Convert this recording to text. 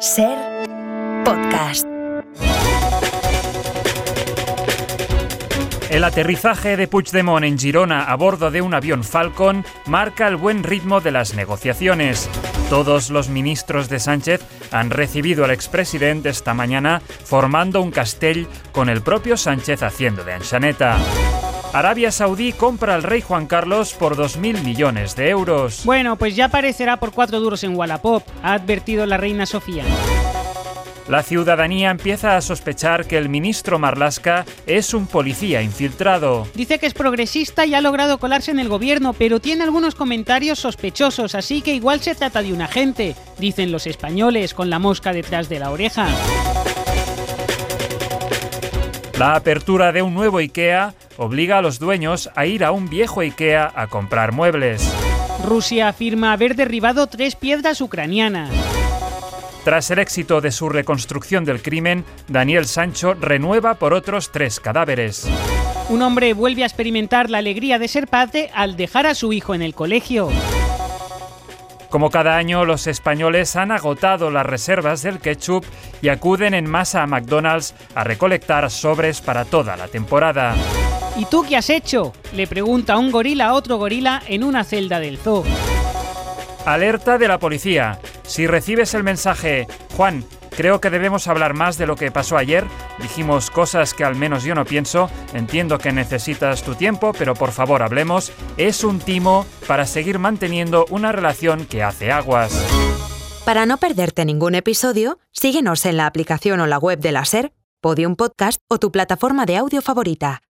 Ser podcast. El aterrizaje de Puigdemont en Girona a bordo de un avión Falcon marca el buen ritmo de las negociaciones. Todos los ministros de Sánchez han recibido al expresidente esta mañana formando un castell con el propio Sánchez haciendo de anchaneta. Arabia Saudí compra al rey Juan Carlos por 2.000 millones de euros. Bueno, pues ya aparecerá por cuatro duros en Wallapop, ha advertido la reina Sofía. La ciudadanía empieza a sospechar que el ministro Marlasca es un policía infiltrado. Dice que es progresista y ha logrado colarse en el gobierno, pero tiene algunos comentarios sospechosos, así que igual se trata de un agente, dicen los españoles con la mosca detrás de la oreja. La apertura de un nuevo IKEA obliga a los dueños a ir a un viejo IKEA a comprar muebles. Rusia afirma haber derribado tres piedras ucranianas. Tras el éxito de su reconstrucción del crimen, Daniel Sancho renueva por otros tres cadáveres. Un hombre vuelve a experimentar la alegría de ser padre al dejar a su hijo en el colegio. Como cada año, los españoles han agotado las reservas del ketchup y acuden en masa a McDonald's a recolectar sobres para toda la temporada. ¿Y tú qué has hecho? Le pregunta un gorila a otro gorila en una celda del zoo. Alerta de la policía. Si recibes el mensaje, Juan, creo que debemos hablar más de lo que pasó ayer, dijimos cosas que al menos yo no pienso, entiendo que necesitas tu tiempo, pero por favor hablemos, es un timo para seguir manteniendo una relación que hace aguas. Para no perderte ningún episodio, síguenos en la aplicación o la web de la SER, Podium Podcast o tu plataforma de audio favorita.